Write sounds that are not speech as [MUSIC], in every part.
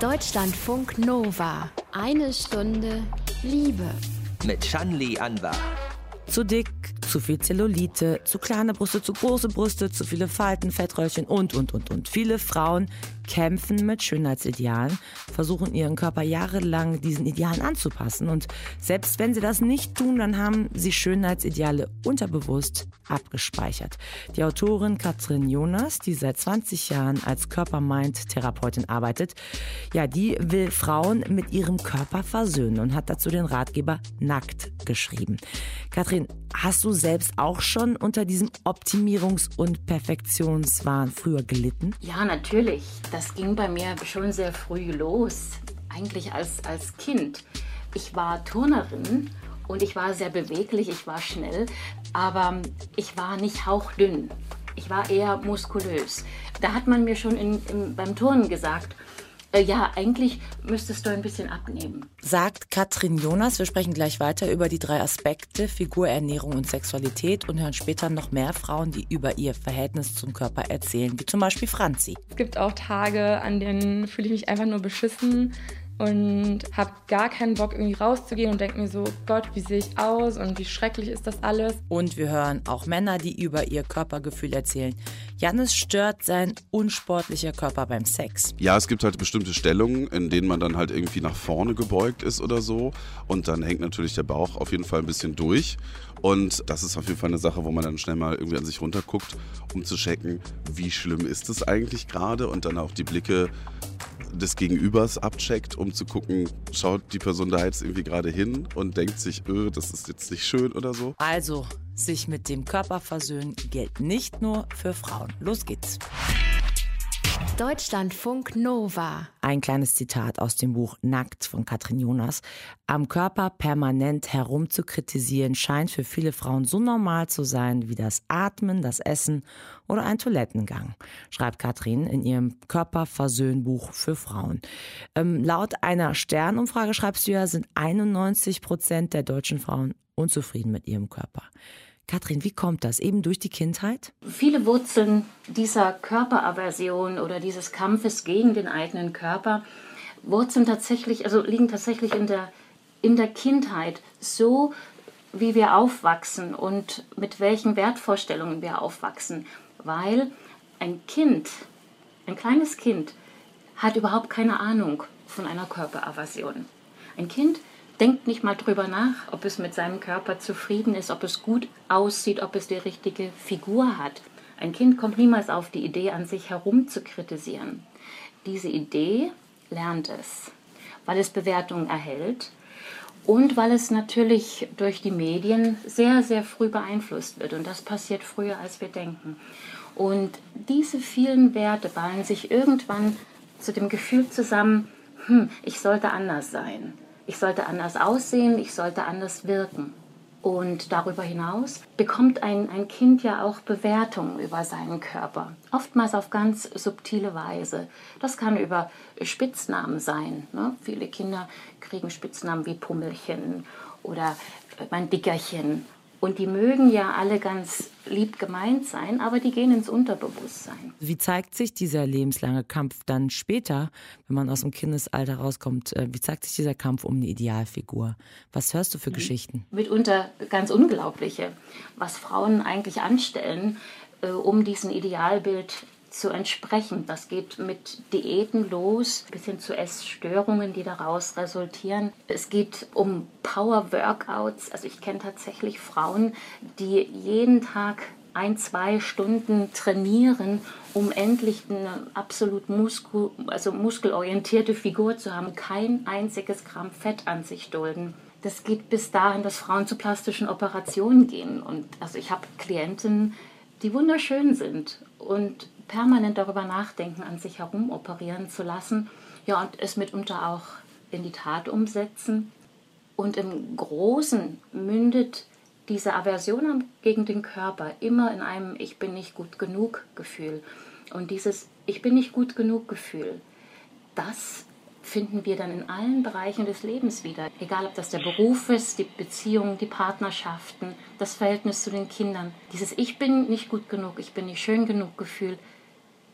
Deutschlandfunk Nova. Eine Stunde Liebe. Mit Shanli Anwar. Zu dick, zu viel Zellulite, zu kleine Brüste, zu große Brüste, zu viele Falten, Fettröllchen und, und, und, und. Viele Frauen kämpfen mit Schönheitsidealen, versuchen ihren Körper jahrelang diesen Idealen anzupassen. Und selbst wenn sie das nicht tun, dann haben sie Schönheitsideale unterbewusst abgespeichert. Die Autorin Katrin Jonas, die seit 20 Jahren als Körper-Mind-Therapeutin arbeitet, ja, die will Frauen mit ihrem Körper versöhnen und hat dazu den Ratgeber Nackt geschrieben. Katrin, hast du selbst auch schon unter diesem Optimierungs- und Perfektionswahn früher gelitten? Ja, natürlich. Das ging bei mir schon sehr früh los, eigentlich als, als Kind. Ich war Turnerin und ich war sehr beweglich, ich war schnell, aber ich war nicht hauchdünn. Ich war eher muskulös. Da hat man mir schon in, in, beim Turnen gesagt, ja, eigentlich müsstest du ein bisschen abnehmen. Sagt Katrin Jonas. Wir sprechen gleich weiter über die drei Aspekte Figur, Ernährung und Sexualität und hören später noch mehr Frauen, die über ihr Verhältnis zum Körper erzählen, wie zum Beispiel Franzi. Es gibt auch Tage, an denen fühle ich mich einfach nur beschissen und habe gar keinen Bock irgendwie rauszugehen und denke mir so, Gott, wie sehe ich aus und wie schrecklich ist das alles. Und wir hören auch Männer, die über ihr Körpergefühl erzählen. Jannis stört sein unsportlicher Körper beim Sex. Ja, es gibt halt bestimmte Stellungen, in denen man dann halt irgendwie nach vorne gebeugt ist oder so und dann hängt natürlich der Bauch auf jeden Fall ein bisschen durch und das ist auf jeden Fall eine Sache, wo man dann schnell mal irgendwie an sich runterguckt, um zu checken, wie schlimm ist es eigentlich gerade und dann auch die Blicke des Gegenübers abcheckt, um zu gucken, schaut die Person da jetzt irgendwie gerade hin und denkt sich, öh, das ist jetzt nicht schön oder so. Also, sich mit dem Körper versöhnen gilt nicht nur für Frauen. Los geht's. Deutschlandfunk Nova. Ein kleines Zitat aus dem Buch Nackt von Katrin Jonas. Am Körper permanent herumzukritisieren scheint für viele Frauen so normal zu sein wie das Atmen, das Essen oder ein Toilettengang, schreibt Katrin in ihrem Körperversöhnbuch für Frauen. Ähm, laut einer Sternumfrage, schreibst du ja, sind 91 Prozent der deutschen Frauen unzufrieden mit ihrem Körper. Katrin, wie kommt das? Eben durch die Kindheit? Viele Wurzeln dieser Körperaversion oder dieses Kampfes gegen den eigenen Körper wurzeln tatsächlich, also liegen tatsächlich in der, in der Kindheit. So wie wir aufwachsen und mit welchen Wertvorstellungen wir aufwachsen. Weil ein Kind, ein kleines Kind, hat überhaupt keine Ahnung von einer Körperaversion. Ein Kind denkt nicht mal drüber nach, ob es mit seinem Körper zufrieden ist, ob es gut aussieht, ob es die richtige Figur hat. Ein Kind kommt niemals auf die Idee, an sich herum zu kritisieren. Diese Idee lernt es, weil es Bewertungen erhält und weil es natürlich durch die Medien sehr, sehr früh beeinflusst wird. Und das passiert früher, als wir denken. Und diese vielen Werte ballen sich irgendwann zu dem Gefühl zusammen, hm, ich sollte anders sein ich sollte anders aussehen, ich sollte anders wirken. Und darüber hinaus bekommt ein, ein Kind ja auch Bewertungen über seinen Körper, oftmals auf ganz subtile Weise. Das kann über Spitznamen sein. Ne? Viele Kinder kriegen Spitznamen wie Pummelchen oder mein Dickerchen und die mögen ja alle ganz lieb gemeint sein, aber die gehen ins Unterbewusstsein. Wie zeigt sich dieser lebenslange Kampf dann später, wenn man aus dem Kindesalter rauskommt? Äh, wie zeigt sich dieser Kampf um eine Idealfigur? Was hörst du für mhm. Geschichten? Mitunter ganz unglaubliche, was Frauen eigentlich anstellen, äh, um diesem Idealbild zu entsprechen. Das geht mit Diäten los, bis hin zu Essstörungen, die daraus resultieren. Es geht um Power-Workouts. Also ich kenne tatsächlich Frauen, die jeden Tag ein, zwei Stunden trainieren, um endlich eine absolut Muskel, also muskelorientierte Figur zu haben, kein einziges Gramm Fett an sich dulden. Das geht bis dahin, dass Frauen zu plastischen Operationen gehen. Und also ich habe Klienten, die wunderschön sind und permanent darüber nachdenken, an sich herum operieren zu lassen. Ja, und es mitunter auch in die Tat umsetzen. Und im Großen mündet diese Aversion gegen den Körper immer in einem Ich bin nicht gut genug Gefühl. Und dieses Ich bin nicht gut genug Gefühl, das finden wir dann in allen Bereichen des Lebens wieder. Egal, ob das der Beruf ist, die Beziehungen, die Partnerschaften, das Verhältnis zu den Kindern. Dieses Ich bin nicht gut genug, ich bin nicht schön genug Gefühl,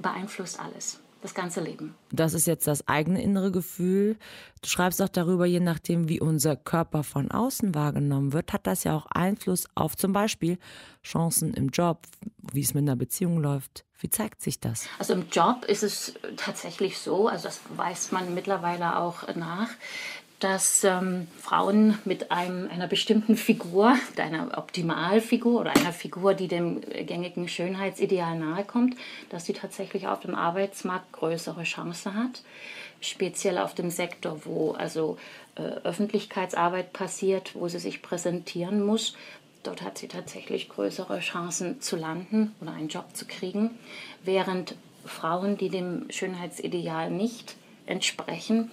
beeinflusst alles. das ganze Leben. Das ist jetzt das eigene innere Gefühl. Du schreibst auch darüber, je nachdem, wie unser Körper von außen wahrgenommen wird, hat das ja auch Einfluss auf zum Beispiel Chancen im Job, wie es mit einer Beziehung läuft. Wie zeigt sich das? Also im Job ist es tatsächlich so, also das weiß man mittlerweile auch nach, dass ähm, Frauen mit einem, einer bestimmten Figur, einer Optimalfigur oder einer Figur, die dem gängigen Schönheitsideal nahekommt, dass sie tatsächlich auf dem Arbeitsmarkt größere Chancen hat. Speziell auf dem Sektor, wo also äh, Öffentlichkeitsarbeit passiert, wo sie sich präsentieren muss. Dort hat sie tatsächlich größere Chancen zu landen oder einen Job zu kriegen, während Frauen, die dem Schönheitsideal nicht entsprechen,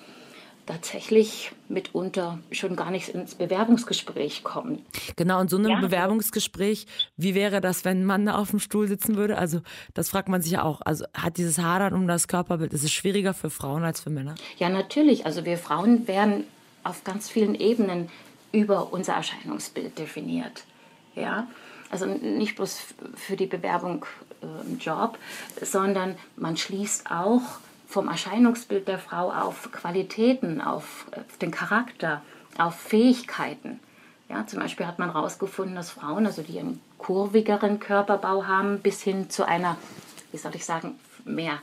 tatsächlich mitunter schon gar nicht ins Bewerbungsgespräch kommen. Genau, und so ein ja. Bewerbungsgespräch, wie wäre das, wenn ein Mann da auf dem Stuhl sitzen würde? Also das fragt man sich ja auch. Also hat dieses Hadern um das Körperbild, ist es schwieriger für Frauen als für Männer? Ja, natürlich. Also wir Frauen werden auf ganz vielen Ebenen über unser Erscheinungsbild definiert. Ja, also nicht bloß für die Bewerbung äh, im Job, sondern man schließt auch vom Erscheinungsbild der Frau auf Qualitäten, auf, auf den Charakter, auf Fähigkeiten. Ja, zum Beispiel hat man herausgefunden, dass Frauen, also die einen kurvigeren Körperbau haben, bis hin zu einer, wie soll ich sagen, mehr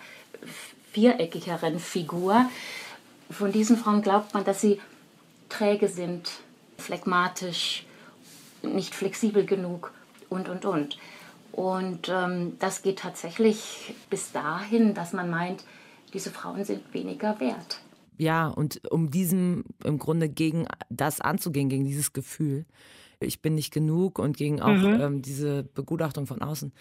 viereckigeren Figur, von diesen Frauen glaubt man, dass sie träge sind, phlegmatisch, nicht flexibel genug und, und, und. Und ähm, das geht tatsächlich bis dahin, dass man meint, diese Frauen sind weniger wert. Ja, und um diesem im Grunde gegen das anzugehen, gegen dieses Gefühl, ich bin nicht genug und gegen auch mhm. ähm, diese Begutachtung von außen.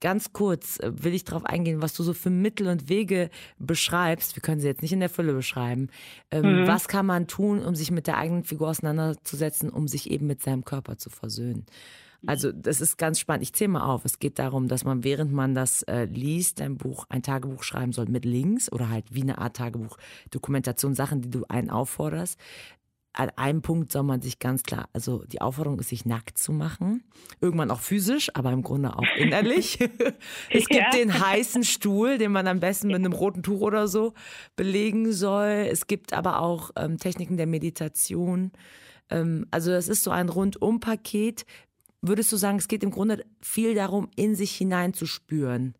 Ganz kurz äh, will ich darauf eingehen, was du so für Mittel und Wege beschreibst. Wir können sie jetzt nicht in der Fülle beschreiben. Ähm, mhm. Was kann man tun, um sich mit der eigenen Figur auseinanderzusetzen, um sich eben mit seinem Körper zu versöhnen? Also das ist ganz spannend. Ich zähle mal auf. Es geht darum, dass man, während man das äh, liest, ein Buch, ein Tagebuch schreiben soll mit Links oder halt wie eine Art Tagebuch, Dokumentation, Sachen, die du einen aufforderst. An einem Punkt soll man sich ganz klar, also die Aufforderung ist, sich nackt zu machen. Irgendwann auch physisch, aber im Grunde auch innerlich. [LAUGHS] es gibt ja. den heißen Stuhl, den man am besten mit einem roten Tuch oder so belegen soll. Es gibt aber auch ähm, Techniken der Meditation. Ähm, also das ist so ein Rundum-Paket, würdest du sagen, es geht im Grunde viel darum, in sich hineinzuspüren?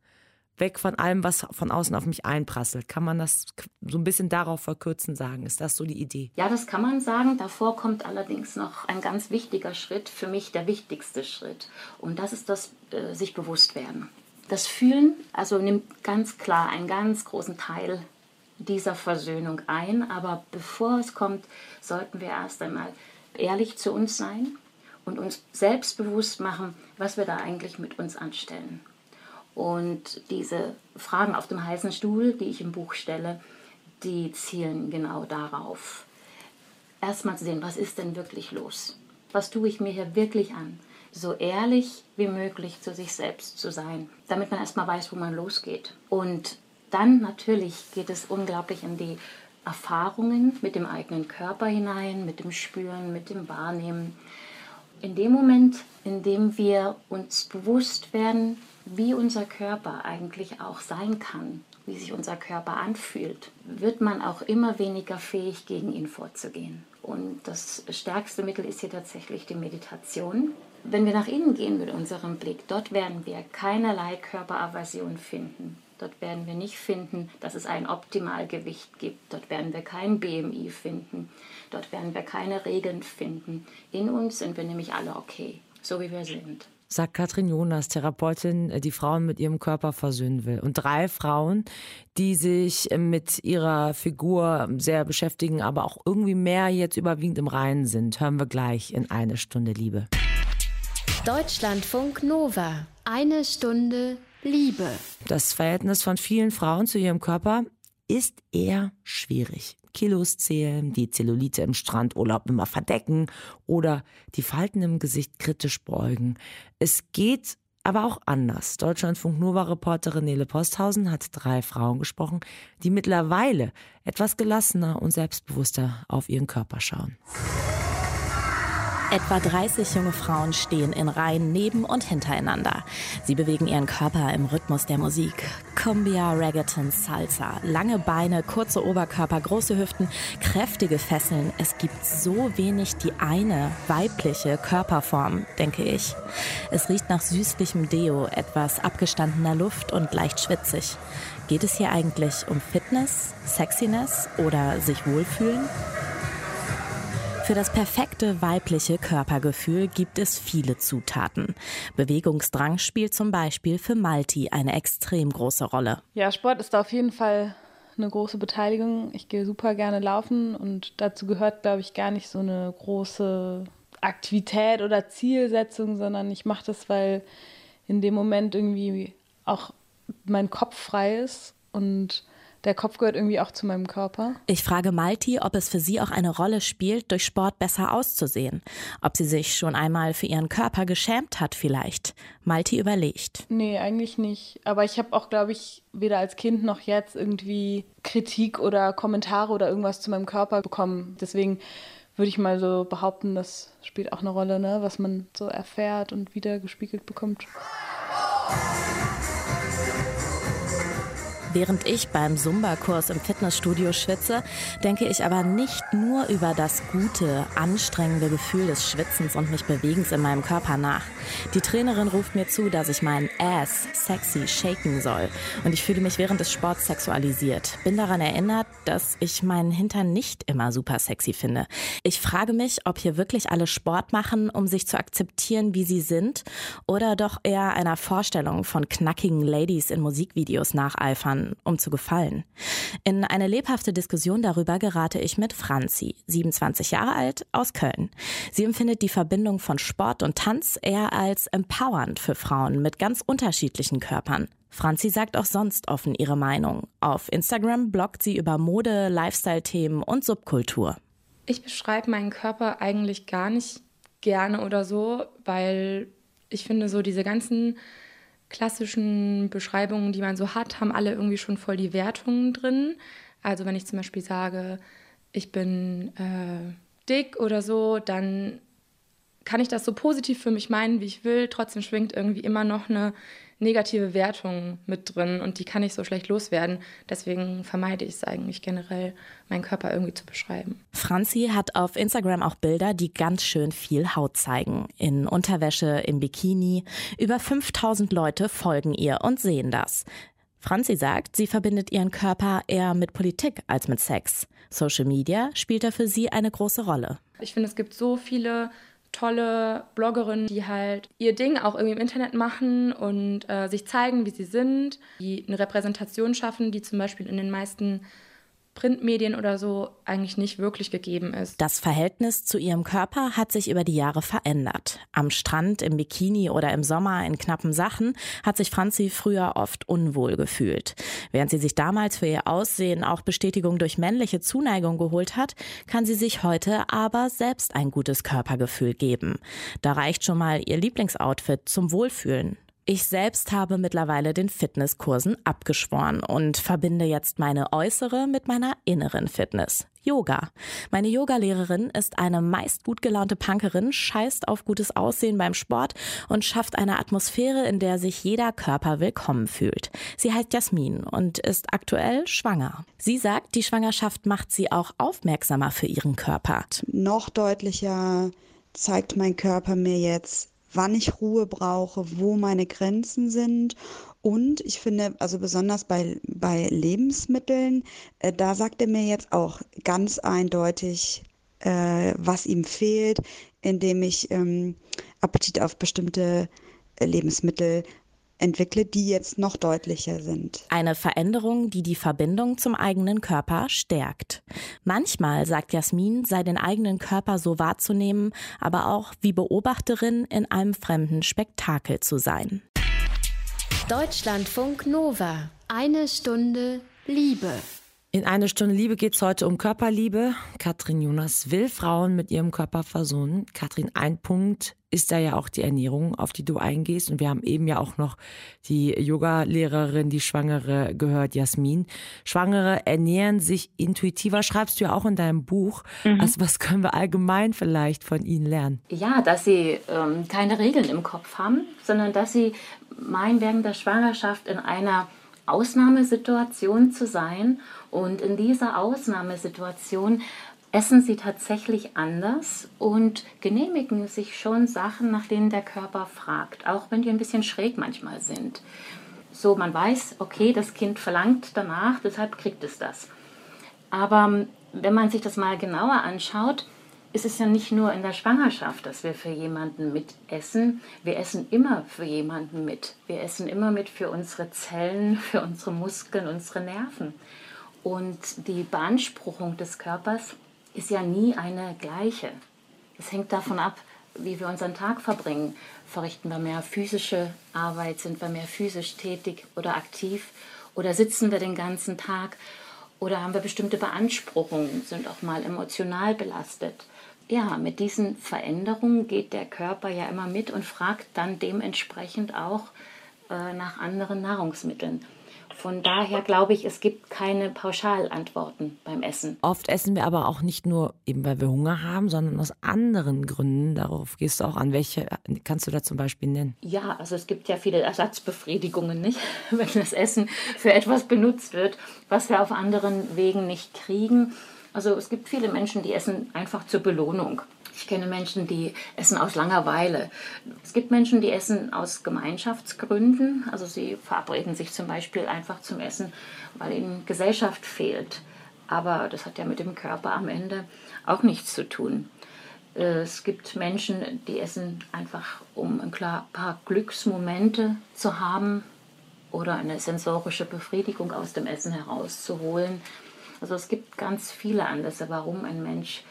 Weg von allem, was von außen auf mich einprasselt. Kann man das so ein bisschen darauf verkürzen sagen? Ist das so die Idee? Ja, das kann man sagen. Davor kommt allerdings noch ein ganz wichtiger Schritt, für mich der wichtigste Schritt. Und das ist das äh, sich bewusst werden. Das Fühlen, also nimmt ganz klar einen ganz großen Teil dieser Versöhnung ein. Aber bevor es kommt, sollten wir erst einmal ehrlich zu uns sein und uns selbstbewusst machen, was wir da eigentlich mit uns anstellen. Und diese Fragen auf dem heißen Stuhl, die ich im Buch stelle, die zielen genau darauf. Erstmal zu sehen, was ist denn wirklich los? Was tue ich mir hier wirklich an? So ehrlich wie möglich zu sich selbst zu sein, damit man erstmal weiß, wo man losgeht. Und dann natürlich geht es unglaublich in die Erfahrungen mit dem eigenen Körper hinein, mit dem Spüren, mit dem Wahrnehmen in dem Moment, in dem wir uns bewusst werden, wie unser Körper eigentlich auch sein kann, wie sich unser Körper anfühlt, wird man auch immer weniger fähig, gegen ihn vorzugehen. Und das stärkste Mittel ist hier tatsächlich die Meditation. Wenn wir nach innen gehen mit unserem Blick, dort werden wir keinerlei Körperaversion finden. Dort werden wir nicht finden, dass es ein Optimalgewicht gibt. Dort werden wir kein BMI finden. Dort werden wir keine Regeln finden. In uns sind wir nämlich alle okay, so wie wir sind. Sagt Katrin Jonas, Therapeutin, die Frauen mit ihrem Körper versöhnen will. Und drei Frauen, die sich mit ihrer Figur sehr beschäftigen, aber auch irgendwie mehr jetzt überwiegend im Reinen sind, hören wir gleich in eine Stunde Liebe. Deutschlandfunk Nova. Eine Stunde Liebe. Das Verhältnis von vielen Frauen zu ihrem Körper ist eher schwierig. Kilos zählen, die Zellulite im Strandurlaub immer verdecken oder die Falten im Gesicht kritisch beugen. Es geht aber auch anders. Deutschlandfunk Nova-Reporterin Nele Posthausen hat drei Frauen gesprochen, die mittlerweile etwas gelassener und selbstbewusster auf ihren Körper schauen. Etwa 30 junge Frauen stehen in Reihen neben und hintereinander. Sie bewegen ihren Körper im Rhythmus der Musik. Cumbia, Reggaeton, Salsa. Lange Beine, kurze Oberkörper, große Hüften, kräftige Fesseln. Es gibt so wenig die eine weibliche Körperform, denke ich. Es riecht nach süßlichem Deo, etwas abgestandener Luft und leicht schwitzig. Geht es hier eigentlich um Fitness, Sexiness oder sich wohlfühlen? Für das perfekte weibliche Körpergefühl gibt es viele Zutaten. Bewegungsdrang spielt zum Beispiel für Malti eine extrem große Rolle. Ja, Sport ist da auf jeden Fall eine große Beteiligung. Ich gehe super gerne laufen und dazu gehört, glaube ich, gar nicht so eine große Aktivität oder Zielsetzung, sondern ich mache das, weil in dem Moment irgendwie auch mein Kopf frei ist und der Kopf gehört irgendwie auch zu meinem Körper. Ich frage Malti, ob es für sie auch eine Rolle spielt, durch Sport besser auszusehen. Ob sie sich schon einmal für ihren Körper geschämt hat vielleicht. Malti überlegt. Nee, eigentlich nicht. Aber ich habe auch, glaube ich, weder als Kind noch jetzt irgendwie Kritik oder Kommentare oder irgendwas zu meinem Körper bekommen. Deswegen würde ich mal so behaupten, das spielt auch eine Rolle, ne? was man so erfährt und wieder gespiegelt bekommt. Während ich beim Zumba-Kurs im Fitnessstudio schwitze, denke ich aber nicht nur über das gute, anstrengende Gefühl des Schwitzens und mich Bewegens in meinem Körper nach. Die Trainerin ruft mir zu, dass ich meinen Ass sexy shaken soll. Und ich fühle mich während des Sports sexualisiert. Bin daran erinnert, dass ich meinen Hintern nicht immer super sexy finde. Ich frage mich, ob hier wirklich alle Sport machen, um sich zu akzeptieren, wie sie sind, oder doch eher einer Vorstellung von knackigen Ladies in Musikvideos nacheifern um zu gefallen. In eine lebhafte Diskussion darüber gerate ich mit Franzi, 27 Jahre alt, aus Köln. Sie empfindet die Verbindung von Sport und Tanz eher als empowernd für Frauen mit ganz unterschiedlichen Körpern. Franzi sagt auch sonst offen ihre Meinung. Auf Instagram bloggt sie über Mode, Lifestyle-Themen und Subkultur. Ich beschreibe meinen Körper eigentlich gar nicht gerne oder so, weil ich finde so diese ganzen klassischen Beschreibungen, die man so hat, haben alle irgendwie schon voll die Wertungen drin. Also wenn ich zum Beispiel sage, ich bin äh, dick oder so, dann kann ich das so positiv für mich meinen, wie ich will. Trotzdem schwingt irgendwie immer noch eine negative Wertung mit drin und die kann ich so schlecht loswerden. Deswegen vermeide ich es eigentlich generell, meinen Körper irgendwie zu beschreiben. Franzi hat auf Instagram auch Bilder, die ganz schön viel Haut zeigen. In Unterwäsche, im Bikini. Über 5000 Leute folgen ihr und sehen das. Franzi sagt, sie verbindet ihren Körper eher mit Politik als mit Sex. Social Media spielt da für sie eine große Rolle. Ich finde, es gibt so viele tolle Bloggerinnen, die halt ihr Ding auch irgendwie im Internet machen und äh, sich zeigen, wie sie sind, die eine Repräsentation schaffen, die zum Beispiel in den meisten Printmedien oder so eigentlich nicht wirklich gegeben ist. Das Verhältnis zu ihrem Körper hat sich über die Jahre verändert. Am Strand, im Bikini oder im Sommer in knappen Sachen hat sich Franzi früher oft unwohl gefühlt. Während sie sich damals für ihr Aussehen auch Bestätigung durch männliche Zuneigung geholt hat, kann sie sich heute aber selbst ein gutes Körpergefühl geben. Da reicht schon mal ihr Lieblingsoutfit zum Wohlfühlen. Ich selbst habe mittlerweile den Fitnesskursen abgeschworen und verbinde jetzt meine äußere mit meiner inneren Fitness. Yoga. Meine Yogalehrerin ist eine meist gut gelaunte Punkerin, scheißt auf gutes Aussehen beim Sport und schafft eine Atmosphäre, in der sich jeder Körper willkommen fühlt. Sie heißt Jasmin und ist aktuell schwanger. Sie sagt, die Schwangerschaft macht sie auch aufmerksamer für ihren Körper. Noch deutlicher zeigt mein Körper mir jetzt, wann ich Ruhe brauche, wo meine Grenzen sind. Und ich finde, also besonders bei, bei Lebensmitteln, äh, da sagt er mir jetzt auch ganz eindeutig, äh, was ihm fehlt, indem ich ähm, Appetit auf bestimmte äh, Lebensmittel entwickle, die jetzt noch deutlicher sind. Eine Veränderung, die die Verbindung zum eigenen Körper stärkt. Manchmal, sagt Jasmin, sei den eigenen Körper so wahrzunehmen, aber auch wie Beobachterin in einem fremden Spektakel zu sein. Deutschlandfunk Nova. Eine Stunde Liebe. In eine Stunde Liebe geht es heute um Körperliebe. Katrin Jonas will Frauen mit ihrem Körper versohnen. Katrin, ein Punkt ist da ja auch die Ernährung, auf die du eingehst. Und wir haben eben ja auch noch die Yoga-Lehrerin, die Schwangere gehört, Jasmin. Schwangere ernähren sich intuitiver, schreibst du ja auch in deinem Buch. Mhm. Also was können wir allgemein vielleicht von ihnen lernen? Ja, dass sie ähm, keine Regeln im Kopf haben, sondern dass sie meinen, während der Schwangerschaft in einer Ausnahmesituation zu sein. Und in dieser Ausnahmesituation essen sie tatsächlich anders und genehmigen sich schon Sachen, nach denen der Körper fragt, auch wenn die ein bisschen schräg manchmal sind. So, man weiß, okay, das Kind verlangt danach, deshalb kriegt es das. Aber ähm, wenn man sich das mal genauer anschaut, ist es ja nicht nur in der Schwangerschaft, dass wir für jemanden mitessen. Wir essen immer für jemanden mit. Wir essen immer mit für unsere Zellen, [LAUGHS] für unsere Muskeln, unsere Nerven. Und die Beanspruchung des Körpers ist ja nie eine gleiche. Es hängt davon ab, wie wir unseren Tag verbringen. Verrichten wir mehr physische Arbeit, sind wir mehr physisch tätig oder aktiv oder sitzen wir den ganzen Tag oder haben wir bestimmte Beanspruchungen, sind auch mal emotional belastet. Ja, mit diesen Veränderungen geht der Körper ja immer mit und fragt dann dementsprechend auch äh, nach anderen Nahrungsmitteln. Von daher glaube ich, es gibt keine Pauschalantworten beim Essen. Oft essen wir aber auch nicht nur eben, weil wir Hunger haben, sondern aus anderen Gründen. Darauf gehst du auch an. Welche kannst du da zum Beispiel nennen? Ja, also es gibt ja viele Ersatzbefriedigungen, nicht? [LAUGHS] Wenn das Essen für etwas benutzt wird, was wir auf anderen Wegen nicht kriegen. Also es gibt viele Menschen, die essen einfach zur Belohnung. Ich kenne Menschen, die essen aus Langeweile. Es gibt Menschen, die essen aus Gemeinschaftsgründen. Also sie verabreden sich zum Beispiel einfach zum Essen, weil ihnen Gesellschaft fehlt. Aber das hat ja mit dem Körper am Ende auch nichts zu tun. Es gibt Menschen, die essen einfach, um ein paar Glücksmomente zu haben oder eine sensorische Befriedigung aus dem Essen herauszuholen. Also es gibt ganz viele Anlässe, warum ein Mensch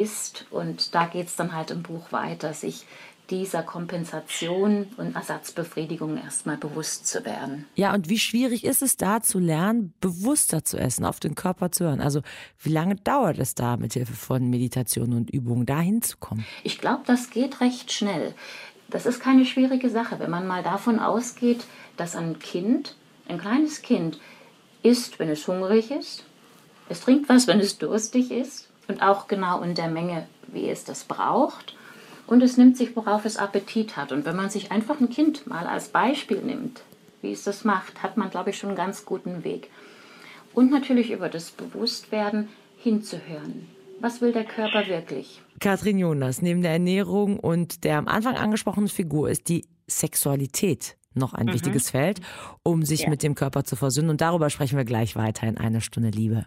ist. Und da geht es dann halt im Buch weiter, sich dieser Kompensation und Ersatzbefriedigung erstmal bewusst zu werden. Ja, und wie schwierig ist es da zu lernen, bewusster zu essen, auf den Körper zu hören? Also wie lange dauert es da mit Hilfe von Meditation und Übungen da hinzukommen? Ich glaube, das geht recht schnell. Das ist keine schwierige Sache, wenn man mal davon ausgeht, dass ein Kind, ein kleines Kind, isst, wenn es hungrig ist, es trinkt was, wenn es durstig ist, und auch genau in der Menge, wie es das braucht. Und es nimmt sich, worauf es Appetit hat. Und wenn man sich einfach ein Kind mal als Beispiel nimmt, wie es das macht, hat man, glaube ich, schon einen ganz guten Weg. Und natürlich über das Bewusstwerden hinzuhören. Was will der Körper wirklich? Katrin Jonas, neben der Ernährung und der am Anfang angesprochenen Figur ist die Sexualität noch ein mhm. wichtiges Feld, um sich ja. mit dem Körper zu versöhnen. Und darüber sprechen wir gleich weiter in einer Stunde Liebe.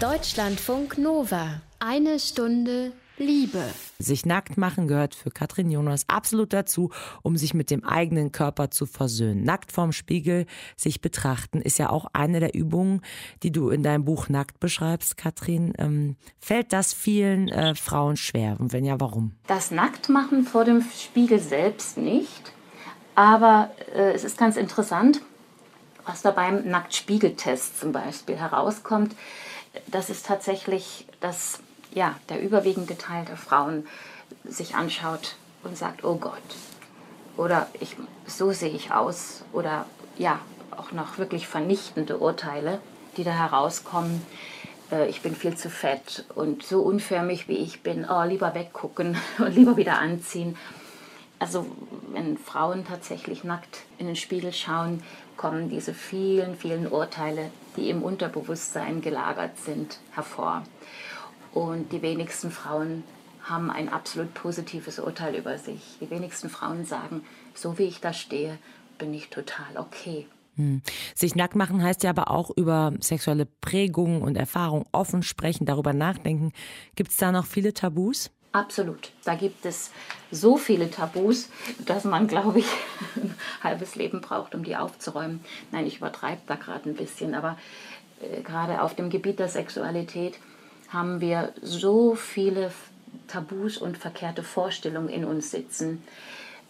Deutschlandfunk Nova. Eine Stunde Liebe. Sich nackt machen gehört für Katrin Jonas absolut dazu, um sich mit dem eigenen Körper zu versöhnen. Nackt vorm Spiegel sich betrachten ist ja auch eine der Übungen, die du in deinem Buch Nackt beschreibst, Katrin. Ähm, fällt das vielen äh, Frauen schwer? Und wenn ja, warum? Das Nacktmachen vor dem Spiegel selbst nicht. Aber äh, es ist ganz interessant, was da beim Nacktspiegeltest zum Beispiel herauskommt das ist tatsächlich, dass ja, der überwiegende Teil der Frauen sich anschaut und sagt, oh Gott, oder ich, so sehe ich aus, oder ja, auch noch wirklich vernichtende Urteile, die da herauskommen. Äh, ich bin viel zu fett und so unförmig wie ich bin, oh, lieber weggucken [LAUGHS] und lieber wieder anziehen. Also wenn Frauen tatsächlich nackt in den Spiegel schauen, kommen diese vielen, vielen Urteile, die im Unterbewusstsein gelagert sind, hervor. Und die wenigsten Frauen haben ein absolut positives Urteil über sich. Die wenigsten Frauen sagen, so wie ich da stehe, bin ich total okay. Hm. Sich nackt machen heißt ja aber auch über sexuelle Prägungen und Erfahrungen offen sprechen, darüber nachdenken. Gibt es da noch viele Tabus? Absolut. Da gibt es so viele Tabus, dass man, glaube ich, [LAUGHS] ein halbes Leben braucht, um die aufzuräumen. Nein, ich übertreibe da gerade ein bisschen, aber äh, gerade auf dem Gebiet der Sexualität haben wir so viele Tabus und verkehrte Vorstellungen in uns sitzen,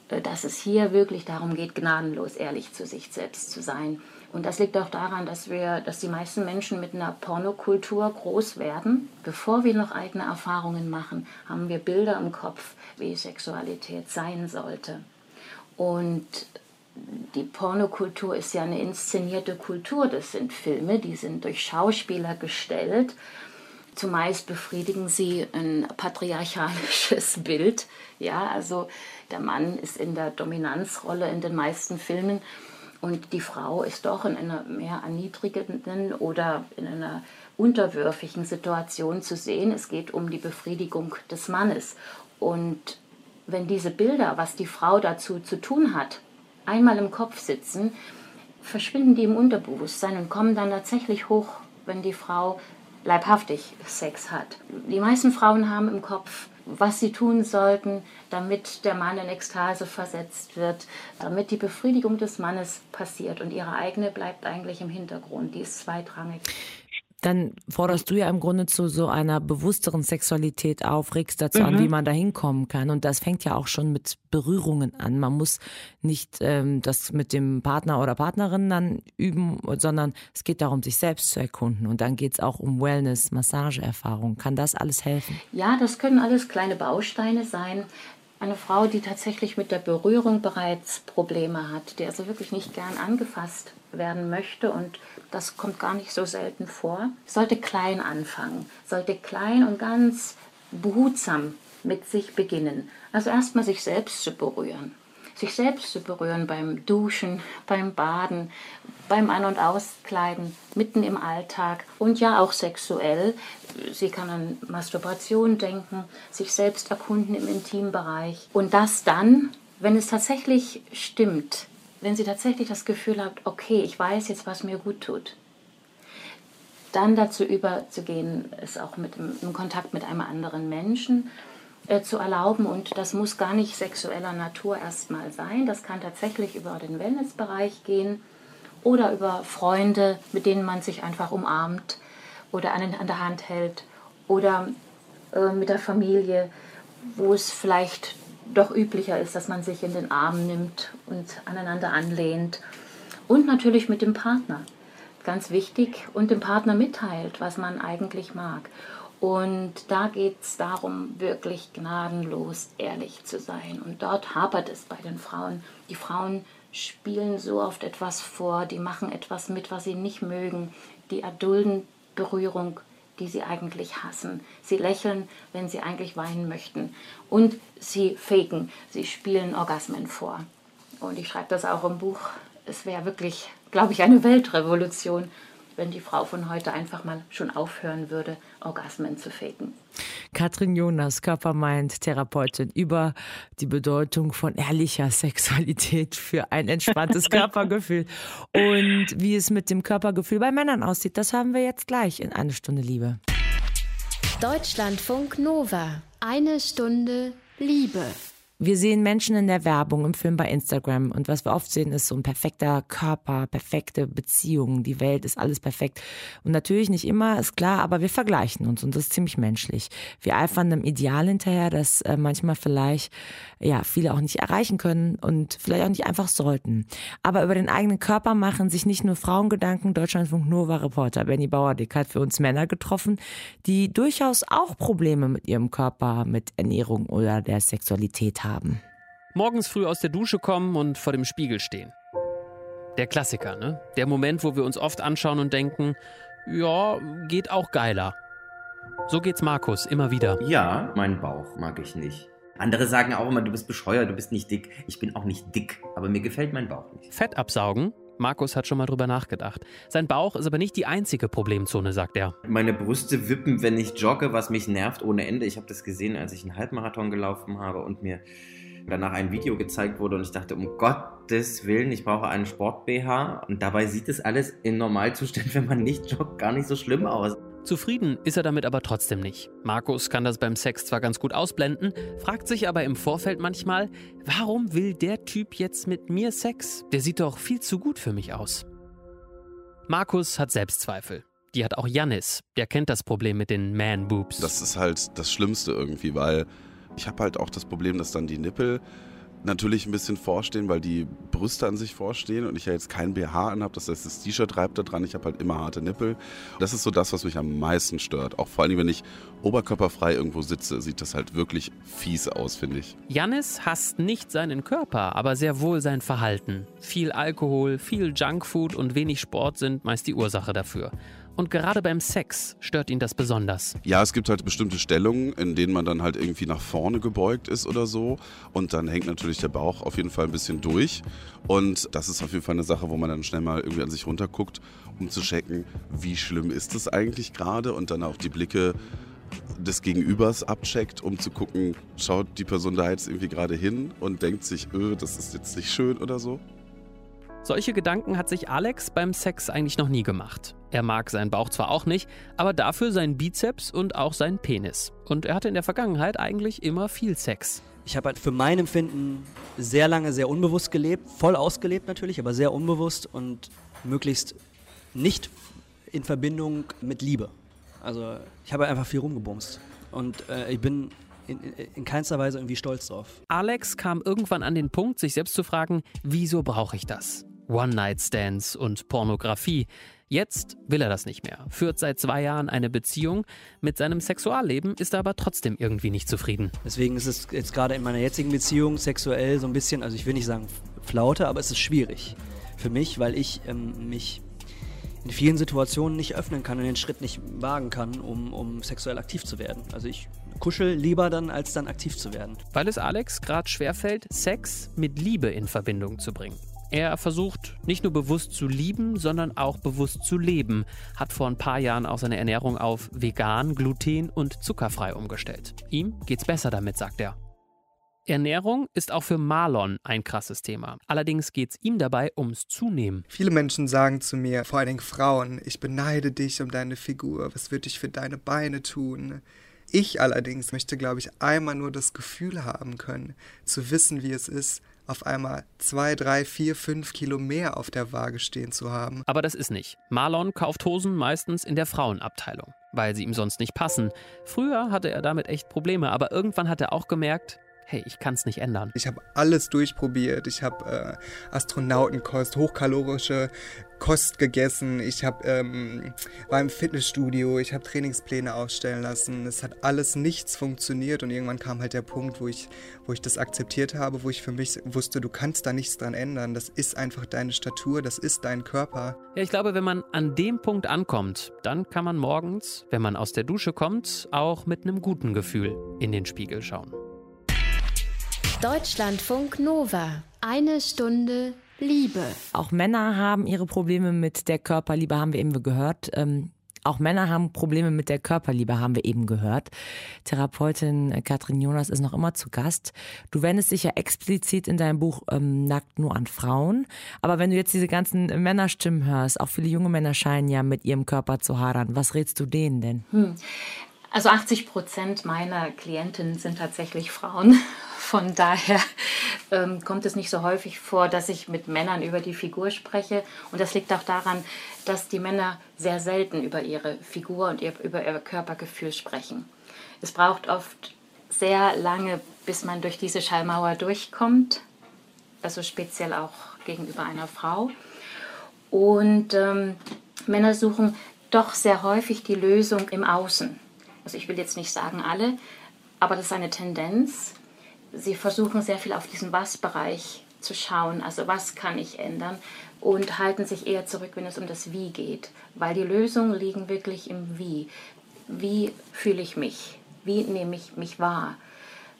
äh, dass es hier wirklich darum geht, gnadenlos ehrlich zu sich selbst zu sein Und das liegt auch daran, dass wir, dass die meisten Menschen mit einer Pornokultur groß werden. Bevor wir noch eigene Erfahrungen machen, haben wir Bilder im Kopf, wie Sexualität sein sollte. Und die Pornokultur ist ja eine inszenierte Kultur. Das sind Filme, die sind durch Schauspieler gestellt. Zumeist befriedigen sie ein patriarchalisches [LAUGHS] Bild. Ja, also der Mann ist in der Dominanzrolle in den meisten Filmen und die Frau ist doch in einer mehr erniedrigenden oder in einer unterwürfigen Situation zu sehen. Es geht um die Befriedigung des Mannes. Und wenn diese Bilder, was die Frau dazu zu tun hat, einmal im Kopf sitzen, verschwinden die im Unterbewusstsein und kommen dann tatsächlich hoch, wenn die Frau leibhaftig Sex hat. Die meisten Frauen haben im Kopf, was sie tun sollten, damit der Mann in Ekstase versetzt wird, damit die Befriedigung des Mannes passiert und ihre eigene bleibt eigentlich im Hintergrund, die ist zweitrangig dann forderst du ja im Grunde zu so einer bewussteren Sexualität auf, regst dazu mhm. an, wie man da hinkommen kann. Und das fängt ja auch schon mit Berührungen an. Man muss nicht ähm, das mit dem Partner oder Partnerin dann üben, sondern es geht darum, sich selbst zu erkunden. Und dann geht es auch um Wellness, Massageerfahrung. Kann das alles helfen? Ja, das können alles kleine Bausteine sein. Eine Frau, die tatsächlich mit der Berührung bereits Probleme hat, die also wirklich nicht gern angefasst werden möchte und das kommt gar nicht so selten vor, sollte klein anfangen, sollte klein und ganz behutsam mit sich beginnen. Also erstmal sich selbst zu berühren. Sich selbst zu berühren beim Duschen, beim Baden, beim An- und Auskleiden, mitten im Alltag und ja auch sexuell. Sie kann an Masturbation denken, sich selbst erkunden im Intimbereich. Und das dann, wenn es tatsächlich stimmt, wenn sie tatsächlich das Gefühl hat, okay, ich weiß jetzt, was mir gut tut, dann dazu überzugehen, es auch mit im Kontakt mit einem anderen Menschen äh, zu erlauben. Und das muss gar nicht sexueller Natur erstmal sein. Das kann tatsächlich über den Wellnessbereich gehen oder über Freunde, mit denen man sich einfach umarmt oder an, an der Hand hält oder äh, mit der Familie, wo es vielleicht doch üblicher ist, dass man sich in den Arm nimmt und aneinander anlehnt. Und natürlich mit dem Partner. Ganz wichtig. Und dem Partner mitteilt, was man eigentlich mag. Und da geht es darum, wirklich gnadenlos ehrlich zu sein. Und dort hapert es bei den Frauen. Die Frauen spielen so oft etwas vor, die machen etwas mit, was sie nicht mögen, die erdulden Berührung die sie eigentlich hassen. Sie lächeln, wenn sie eigentlich weinen möchten. Und sie faken, sie spielen Orgasmen vor. Und ich schreibe das auch im Buch. Es wäre wirklich, glaube ich, eine Weltrevolution, wenn die Frau von heute einfach mal schon aufhören würde, Orgasmen zu faken. Katrin Jonas, Körpermind-Therapeutin, über die Bedeutung von ehrlicher Sexualität für ein entspanntes [LAUGHS] Körpergefühl. Und wie es mit dem Körpergefühl bei Männern aussieht, das haben wir jetzt gleich in eine Stunde Liebe. Deutschlandfunk Nova. Eine Stunde Liebe. Wir sehen Menschen in der Werbung, im Film bei Instagram und was wir oft sehen, ist so ein perfekter Körper, perfekte Beziehungen, die Welt ist alles perfekt. Und natürlich nicht immer, ist klar, aber wir vergleichen uns und das ist ziemlich menschlich. Wir eifern einem Ideal hinterher, das äh, manchmal vielleicht ja viele auch nicht erreichen können und vielleicht auch nicht einfach sollten. Aber über den eigenen Körper machen sich nicht nur Frauen Gedanken. Deutschlandfunk Nova Reporter Benny Bauerdick hat für uns Männer getroffen, die durchaus auch Probleme mit ihrem Körper, mit Ernährung oder der Sexualität haben haben. Morgens früh aus der Dusche kommen und vor dem Spiegel stehen. Der Klassiker, ne? Der Moment, wo wir uns oft anschauen und denken, ja, geht auch geiler. So geht's Markus immer wieder. Ja, meinen Bauch mag ich nicht. Andere sagen auch immer, du bist bescheuert, du bist nicht dick. Ich bin auch nicht dick, aber mir gefällt mein Bauch nicht. Fett absaugen? Markus hat schon mal drüber nachgedacht. Sein Bauch ist aber nicht die einzige Problemzone, sagt er. Meine Brüste wippen, wenn ich jogge, was mich nervt ohne Ende. Ich habe das gesehen, als ich einen Halbmarathon gelaufen habe und mir danach ein Video gezeigt wurde und ich dachte, um Gottes Willen, ich brauche einen Sport-BH. Und dabei sieht es alles in Normalzustand, [LAUGHS] wenn man nicht joggt, gar nicht so schlimm aus. Zufrieden ist er damit aber trotzdem nicht. Markus kann das beim Sex zwar ganz gut ausblenden, fragt sich aber im Vorfeld manchmal, warum will der Typ jetzt mit mir Sex? Der sieht doch viel zu gut für mich aus. Markus hat Selbstzweifel. Die hat auch Jannis. Der kennt das Problem mit den Man-Boobs. Das ist halt das Schlimmste irgendwie, weil ich habe halt auch das Problem, dass dann die Nippel natürlich ein bisschen vorstehen, weil die Brüste an sich vorstehen und ich ja jetzt kein BH anhabe. Das heißt, das T-Shirt reibt da dran. Ich habe halt immer harte Nippel. Das ist so das, was mich am meisten stört. Auch vor allem, wenn ich oberkörperfrei irgendwo sitze, sieht das halt wirklich fies aus, finde ich. Jannis hasst nicht seinen Körper, aber sehr wohl sein Verhalten. Viel Alkohol, viel Junkfood und wenig Sport sind meist die Ursache dafür. Und gerade beim Sex stört ihn das besonders. Ja, es gibt halt bestimmte Stellungen, in denen man dann halt irgendwie nach vorne gebeugt ist oder so. Und dann hängt natürlich der Bauch auf jeden Fall ein bisschen durch. Und das ist auf jeden Fall eine Sache, wo man dann schnell mal irgendwie an sich runterguckt, um zu checken, wie schlimm ist es eigentlich gerade. Und dann auch die Blicke des Gegenübers abcheckt, um zu gucken, schaut die Person da jetzt irgendwie gerade hin und denkt sich, öh, das ist jetzt nicht schön oder so. Solche Gedanken hat sich Alex beim Sex eigentlich noch nie gemacht. Er mag seinen Bauch zwar auch nicht, aber dafür seinen Bizeps und auch seinen Penis. Und er hatte in der Vergangenheit eigentlich immer viel Sex. Ich habe halt für mein Empfinden sehr lange sehr unbewusst gelebt, voll ausgelebt natürlich, aber sehr unbewusst und möglichst nicht in Verbindung mit Liebe. Also ich habe einfach viel rumgebumst und äh, ich bin in, in, keinster Weise irgendwie stolz drauf. Alex kam irgendwann an den Punkt, sich selbst zu fragen, wieso brauche ich das? One-Night-Stands und Pornografie. Jetzt will er das nicht mehr, führt seit zwei Jahren eine Beziehung. Mit seinem Sexualleben ist er aber trotzdem irgendwie nicht zufrieden. Deswegen ist es jetzt gerade in meiner jetzigen Beziehung sexuell so ein bisschen, also ich will nicht sagen Flaute, aber es ist schwierig für mich, weil ich ähm, mich in vielen Situationen nicht öffnen kann und den Schritt nicht wagen kann, um, um sexuell aktiv zu werden. Also ich kuschel lieber dann, als dann aktiv zu werden. Weil es Alex gerade schwerfällt, Sex mit Liebe in Verbindung zu bringen. Er versucht nicht nur bewusst zu lieben, sondern auch bewusst zu leben, hat vor ein paar Jahren auch seine Ernährung auf vegan, gluten- und zuckerfrei umgestellt. Ihm geht's besser damit, sagt er. Ernährung ist auch für Marlon ein krasses Thema. Allerdings geht es ihm dabei ums Zunehmen. Viele Menschen sagen zu mir, vor allen Dingen Frauen, ich beneide dich um deine Figur, was würde ich für deine Beine tun? Ich allerdings möchte, glaube ich, einmal nur das Gefühl haben können, zu wissen, wie es ist, auf einmal zwei, drei, vier, fünf Kilo mehr auf der Waage stehen zu haben. Aber das ist nicht. Marlon kauft Hosen meistens in der Frauenabteilung, weil sie ihm sonst nicht passen. Früher hatte er damit echt Probleme, aber irgendwann hat er auch gemerkt, hey, ich kann es nicht ändern. Ich habe alles durchprobiert. Ich habe äh, Astronautenkost, hochkalorische Kost gegessen. Ich habe ähm, war im Fitnessstudio. Ich habe Trainingspläne aufstellen lassen. Es hat alles nichts funktioniert und irgendwann kam halt der Punkt, wo ich, wo ich das akzeptiert habe, wo ich für mich wusste, du kannst da nichts dran ändern. Das ist einfach deine Statur, das ist dein Körper. Ja, ich glaube, wenn man an dem Punkt ankommt, dann kann man morgens, wenn man aus der Dusche kommt, auch mit einem guten Gefühl in den Spiegel schauen. Deutschlandfunk Nova. Eine Stunde Liebe. Auch Männer haben ihre Probleme mit der Körperliebe, haben wir eben gehört. Ähm, auch Männer haben Probleme mit der Körperliebe, haben wir eben gehört. Therapeutin Katrin Jonas ist noch immer zu Gast. Du wendest dich ja explizit in deinem Buch ähm, Nackt nur an Frauen. Aber wenn du jetzt diese ganzen Männerstimmen hörst, auch viele junge Männer scheinen ja mit ihrem Körper zu hadern. Was rätst du denen denn? Hm. Also 80 Prozent meiner Klientinnen sind tatsächlich Frauen. [LAUGHS] Von daher ähm, kommt es nicht so häufig vor, dass ich mit Männern über die Figur spreche. Und das liegt auch daran, dass die Männer sehr selten über ihre Figur und ihr, über ihr Körpergefühl sprechen. Es braucht oft sehr lange, bis man durch diese Schallmauer durchkommt. Also speziell auch gegenüber einer Frau. Und ähm, Männer suchen doch sehr häufig die Lösung im Außen also ich will jetzt nicht sagen alle, aber das ist eine Tendenz. Sie versuchen sehr viel auf diesen Was-Bereich zu schauen, also was kann ich ändern und halten sich eher zurück, wenn es um das Wie geht, weil die Lösungen liegen wirklich im Wie. Wie fühle ich mich? Wie nehme ich mich wahr?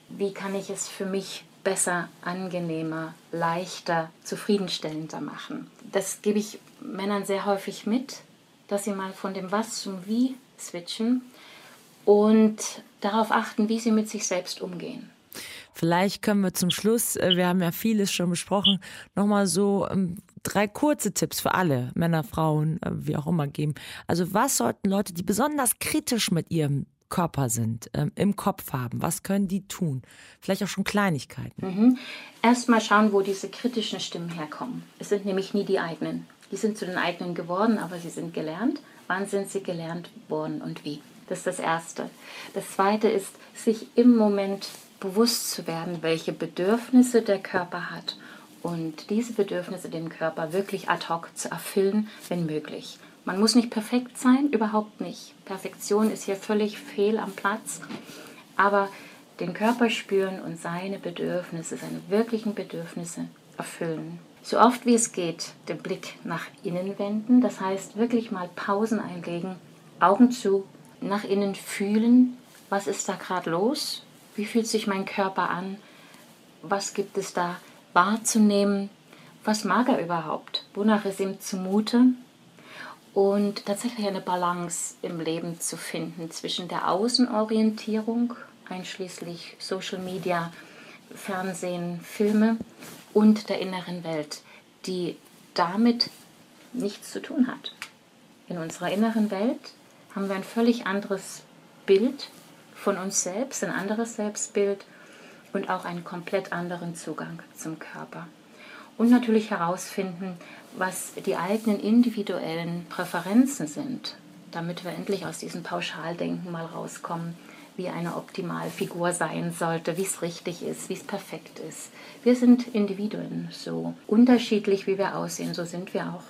Wie kann ich es für mich besser, angenehmer, leichter, zufriedenstellender machen? Das gebe ich Männern sehr häufig mit, dass sie mal von dem Was zum Wie switchen und darauf achten, wie sie mit sich selbst umgehen. Vielleicht können wir zum Schluss, äh, wir haben ja vieles schon besprochen, nochmal so ähm, drei kurze Tipps für alle, Männer, Frauen, äh, wie auch immer geben. Also was sollten Leute, die besonders kritisch mit ihrem Körper sind, ähm, im Kopf haben, was können die tun? Vielleicht auch schon Kleinigkeiten. Mhm. Erstmal schauen, wo diese kritischen Stimmen herkommen. Es sind nämlich nie die eigenen. Die sind zu den eigenen geworden, aber sie sind gelernt. Wann sind sie gelernt worden und wie? Das ist das Erste. Das Zweite ist, sich im Moment bewusst zu werden, welche Bedürfnisse der Körper hat und diese Bedürfnisse dem Körper wirklich ad hoc zu erfüllen, wenn möglich. Man muss nicht perfekt sein, überhaupt nicht. Perfektion ist hier völlig fehl am Platz, aber den Körper spüren und seine Bedürfnisse, seine wirklichen Bedürfnisse erfüllen. So oft wie es geht, den Blick nach innen wenden, das heißt wirklich mal Pausen einlegen, Augen zu, nach innen fühlen, was ist da gerade los, wie fühlt sich mein Körper an, was gibt es da wahrzunehmen, was mag er überhaupt, wonach ist ihm zumute? Und tatsächlich eine Balance im Leben zu finden zwischen der Außenorientierung, einschließlich Social Media, Fernsehen, Filme und der inneren Welt, die damit nichts zu tun hat. In unserer inneren Welt haben wir ein völlig anderes Bild von uns selbst, ein anderes Selbstbild und auch einen komplett anderen Zugang zum Körper. Und natürlich herausfinden, was die eigenen individuellen Präferenzen sind, damit wir endlich aus diesem Pauschaldenken mal rauskommen, wie eine Optimalfigur sein sollte, wie es richtig ist, wie es perfekt ist. Wir sind Individuen, so unterschiedlich wie wir aussehen, so sind wir auch.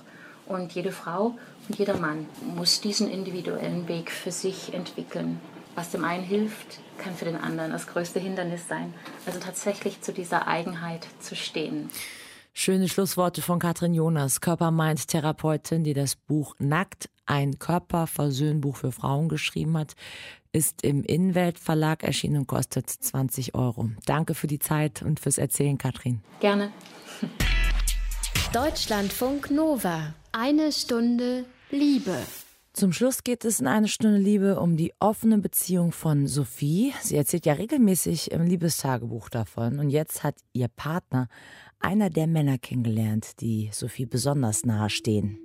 Und jede Frau jeder Mann muss diesen individuellen Weg für sich entwickeln. Was dem einen hilft, kann für den anderen das größte Hindernis sein. Also tatsächlich zu dieser Eigenheit zu stehen. Schöne Schlussworte von Katrin Jonas, Körpermind-Therapeutin, die das Buch Nackt, ein Körperversöhnbuch für Frauen geschrieben hat, ist im Innenwelt Verlag erschienen und kostet 20 Euro. Danke für die Zeit und fürs Erzählen, Katrin. Gerne. Deutschlandfunk Nova. Eine Stunde Liebe. Zum Schluss geht es in eine Stunde Liebe um die offene Beziehung von Sophie. Sie erzählt ja regelmäßig im Liebestagebuch davon. Und jetzt hat ihr Partner einer der Männer kennengelernt, die Sophie besonders nahe stehen.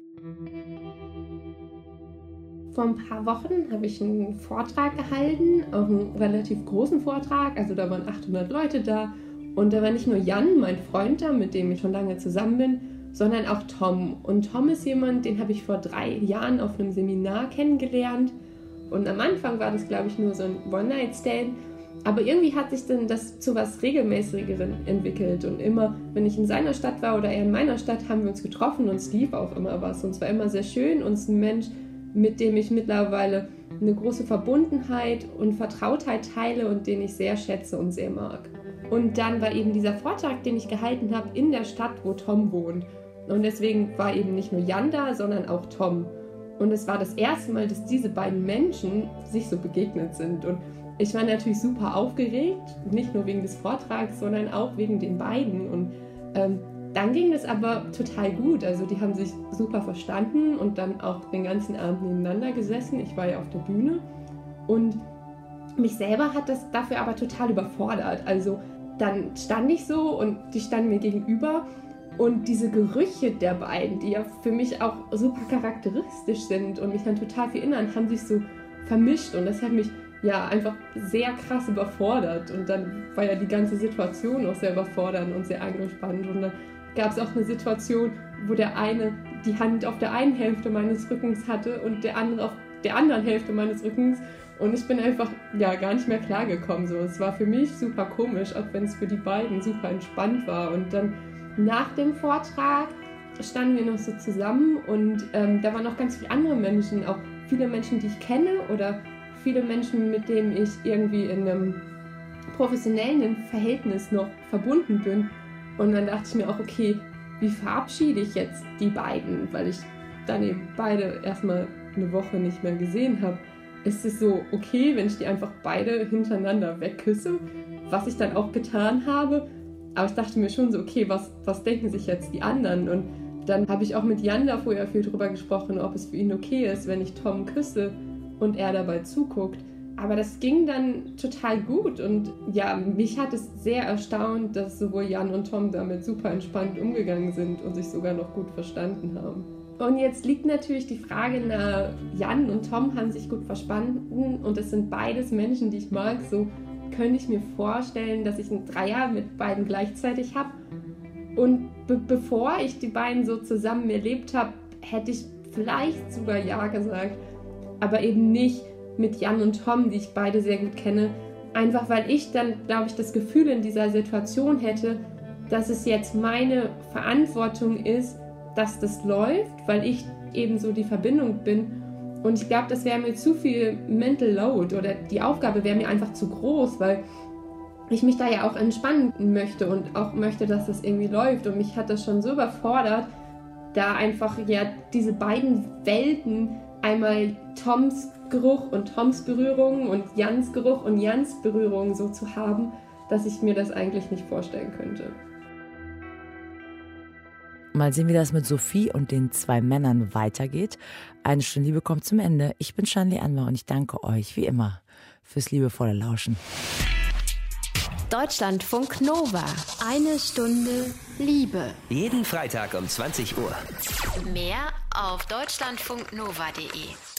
Vor ein paar Wochen habe ich einen Vortrag gehalten, auch einen relativ großen Vortrag. Also da waren 800 Leute da. Und da war nicht nur Jan, mein Freund da, mit dem ich schon lange zusammen bin, sondern auch Tom. Und Tom ist jemand, den habe ich vor drei Jahren auf einem Seminar kennengelernt. Und am Anfang war das, glaube ich, nur so ein One-Night-Stand. Aber irgendwie hat sich dann das zu was Regelmäßigeren entwickelt. Und immer, wenn ich in seiner Stadt war oder er in meiner Stadt, haben wir uns getroffen und es lief auch immer was. Und es war immer sehr schön und es ist ein Mensch, mit dem ich mittlerweile eine große Verbundenheit und Vertrautheit teile und den ich sehr schätze und sehr mag. Und dann war eben dieser Vortrag, den ich gehalten habe, in der Stadt, wo Tom wohnt. Und deswegen war eben nicht nur Jan da, sondern auch Tom. Und es war das erste Mal, dass diese beiden Menschen sich so begegnet sind. Und ich war natürlich super aufgeregt, nicht nur wegen des Vortrags, sondern auch wegen den beiden. Und ähm, dann ging es aber total gut. Also die haben sich super verstanden und dann auch den ganzen Abend nebeneinander gesessen. Ich war ja auf der Bühne. Und mich selber hat das dafür aber total überfordert. Also dann stand ich so und die standen mir gegenüber und diese Gerüche der beiden, die ja für mich auch super charakteristisch sind und mich dann total erinnern, haben sich so vermischt und das hat mich ja einfach sehr krass überfordert. Und dann war ja die ganze Situation auch sehr überfordernd und sehr angespannt. Und dann gab es auch eine Situation, wo der eine die Hand auf der einen Hälfte meines Rückens hatte und der andere auf der anderen Hälfte meines Rückens. Und ich bin einfach ja gar nicht mehr klargekommen. So. Es war für mich super komisch, auch wenn es für die beiden super entspannt war. Und dann nach dem Vortrag standen wir noch so zusammen und ähm, da waren noch ganz viele andere Menschen, auch viele Menschen, die ich kenne oder viele Menschen, mit denen ich irgendwie in einem professionellen Verhältnis noch verbunden bin. Und dann dachte ich mir auch, okay, wie verabschiede ich jetzt die beiden, weil ich dann eben beide erstmal eine Woche nicht mehr gesehen habe. Ist es so okay, wenn ich die einfach beide hintereinander wegküsse, was ich dann auch getan habe? Aber ich dachte mir schon so, okay, was, was denken sich jetzt die anderen? Und dann habe ich auch mit Jan da vorher viel drüber gesprochen, ob es für ihn okay ist, wenn ich Tom küsse und er dabei zuguckt. Aber das ging dann total gut und ja, mich hat es sehr erstaunt, dass sowohl Jan und Tom damit super entspannt umgegangen sind und sich sogar noch gut verstanden haben. Und jetzt liegt natürlich die Frage nahe, Jan und Tom haben sich gut verstanden und es sind beides Menschen, die ich mag, so könnte ich mir vorstellen, dass ich einen Dreier mit beiden gleichzeitig habe. Und be bevor ich die beiden so zusammen erlebt habe, hätte ich vielleicht sogar Ja gesagt. Aber eben nicht mit Jan und Tom, die ich beide sehr gut kenne, Einfach weil ich dann, glaube ich, das Gefühl in dieser Situation hätte, dass es jetzt meine Verantwortung ist, dass das läuft, weil ich eben so die Verbindung bin. Und ich glaube, das wäre mir zu viel Mental Load oder die Aufgabe wäre mir einfach zu groß, weil ich mich da ja auch entspannen möchte und auch möchte, dass das irgendwie läuft. Und mich hat das schon so überfordert, da einfach ja diese beiden Welten, einmal Toms Geruch und Toms Berührung und Jans Geruch und Jans Berührung so zu haben, dass ich mir das eigentlich nicht vorstellen könnte. Mal sehen, wie das mit Sophie und den zwei Männern weitergeht. Eine Stunde Liebe kommt zum Ende. Ich bin Shanley Anwar und ich danke euch, wie immer, fürs liebevolle Lauschen. Deutschlandfunk Nova. Eine Stunde Liebe. Jeden Freitag um 20 Uhr. Mehr auf deutschlandfunknova.de.